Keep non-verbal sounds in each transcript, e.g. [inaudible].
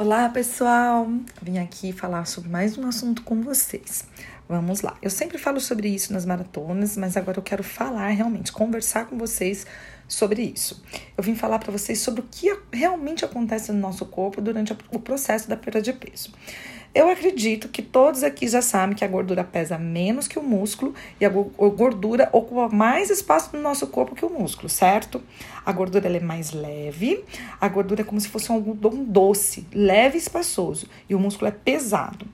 Olá, pessoal! Vim aqui falar sobre mais um assunto com vocês. Vamos lá. Eu sempre falo sobre isso nas maratonas, mas agora eu quero falar realmente, conversar com vocês sobre isso. Eu vim falar para vocês sobre o que realmente acontece no nosso corpo durante o processo da perda de peso. Eu acredito que todos aqui já sabem que a gordura pesa menos que o músculo e a gordura ocupa mais espaço no nosso corpo que o músculo, certo? A gordura é mais leve, a gordura é como se fosse um algodão doce, leve e espaçoso, e o músculo é pesado.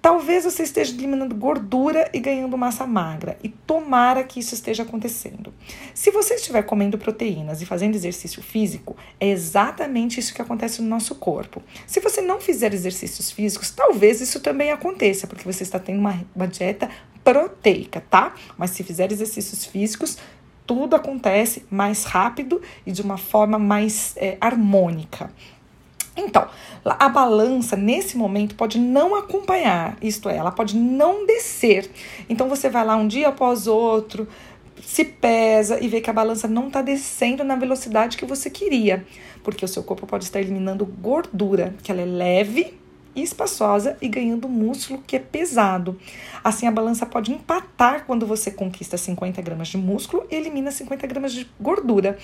Talvez você esteja eliminando gordura e ganhando massa magra, e tomara que isso esteja acontecendo. Se você estiver comendo proteínas e fazendo exercício físico, é exatamente isso que acontece no nosso corpo. Se você não fizer exercícios físicos, talvez isso também aconteça, porque você está tendo uma, uma dieta proteica, tá? Mas se fizer exercícios físicos, tudo acontece mais rápido e de uma forma mais é, harmônica. Então, a balança nesse momento pode não acompanhar, isto é, ela pode não descer. Então você vai lá um dia após outro, se pesa e vê que a balança não está descendo na velocidade que você queria, porque o seu corpo pode estar eliminando gordura, que ela é leve e espaçosa e ganhando músculo que é pesado. Assim, a balança pode empatar quando você conquista 50 gramas de músculo e elimina 50 gramas de gordura.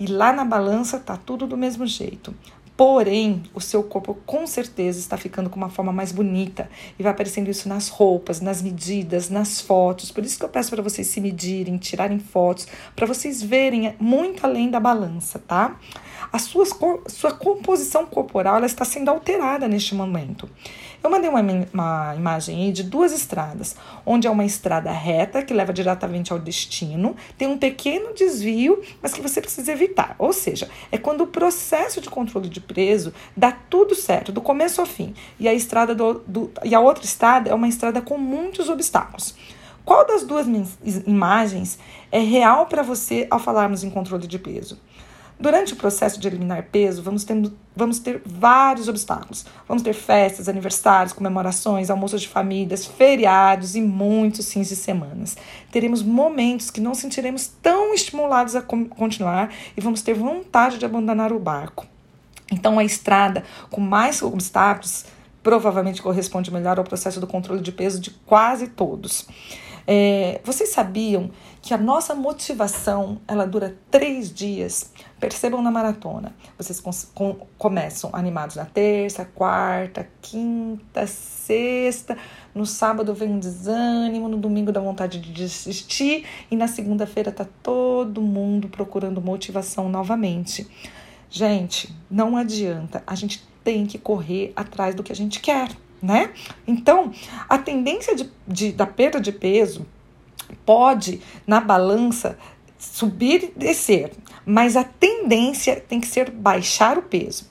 E lá na balança tá tudo do mesmo jeito. Porém, o seu corpo com certeza está ficando com uma forma mais bonita e vai aparecendo isso nas roupas, nas medidas, nas fotos. Por isso que eu peço para vocês se medirem, tirarem fotos, para vocês verem muito além da balança, tá? A sua, sua composição corporal ela está sendo alterada neste momento. Eu mandei uma, uma imagem aí de duas estradas, onde é uma estrada reta que leva diretamente ao destino, tem um pequeno desvio, mas que você precisa evitar. Ou seja, é quando o processo de controle de peso dá tudo certo, do começo ao fim, e a estrada do, do e a outra estrada é uma estrada com muitos obstáculos. Qual das duas imagens é real para você ao falarmos em controle de peso? Durante o processo de eliminar peso, vamos ter, vamos ter vários obstáculos. Vamos ter festas, aniversários, comemorações, almoços de famílias, feriados e muitos fins de semanas. Teremos momentos que não sentiremos tão estimulados a continuar e vamos ter vontade de abandonar o barco. Então, a estrada com mais obstáculos provavelmente corresponde melhor ao processo do controle de peso de quase todos. É, vocês sabiam que a nossa motivação ela dura três dias? Percebam na maratona. Vocês com, começam animados na terça, quarta, quinta, sexta. No sábado vem um desânimo, no domingo dá vontade de desistir e na segunda-feira tá todo mundo procurando motivação novamente. Gente, não adianta. A gente tem que correr atrás do que a gente quer né? Então, a tendência de, de, da perda de peso pode, na balança, subir e descer, mas a tendência tem que ser baixar o peso.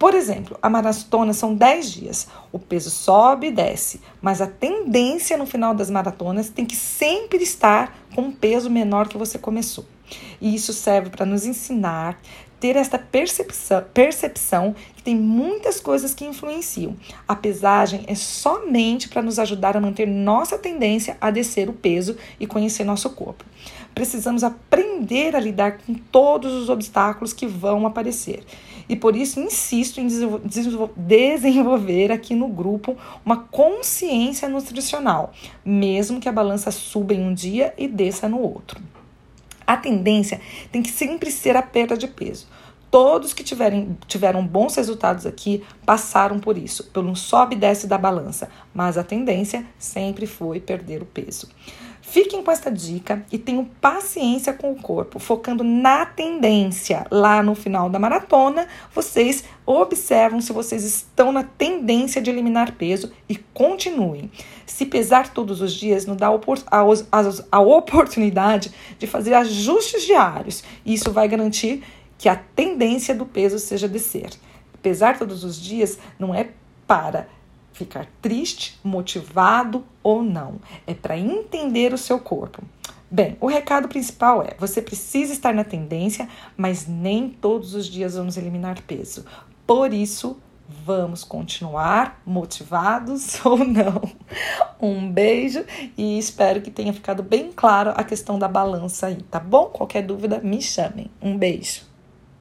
Por exemplo, a maratona são 10 dias. O peso sobe e desce, mas a tendência no final das maratonas tem que sempre estar com um peso menor que você começou. E isso serve para nos ensinar ter esta percepção, percepção que tem muitas coisas que influenciam. A pesagem é somente para nos ajudar a manter nossa tendência a descer o peso e conhecer nosso corpo. Precisamos aprender a lidar com todos os obstáculos que vão aparecer. E por isso insisto em desenvolver aqui no grupo uma consciência nutricional, mesmo que a balança suba em um dia e desça no outro. A tendência tem que sempre ser a perda de peso. Todos que tiverem, tiveram bons resultados aqui passaram por isso, pelo sobe e desce da balança, mas a tendência sempre foi perder o peso. Fiquem com esta dica e tenham paciência com o corpo, focando na tendência. Lá no final da maratona, vocês observam se vocês estão na tendência de eliminar peso e continuem. Se pesar todos os dias, nos dá a oportunidade de fazer ajustes diários. Isso vai garantir que a tendência do peso seja descer. Pesar todos os dias não é para ficar triste, motivado ou não. É para entender o seu corpo. Bem, o recado principal é: você precisa estar na tendência, mas nem todos os dias vamos eliminar peso. Por isso, vamos continuar motivados [laughs] ou não. Um beijo e espero que tenha ficado bem claro a questão da balança aí, tá bom? Qualquer dúvida, me chamem. Um beijo.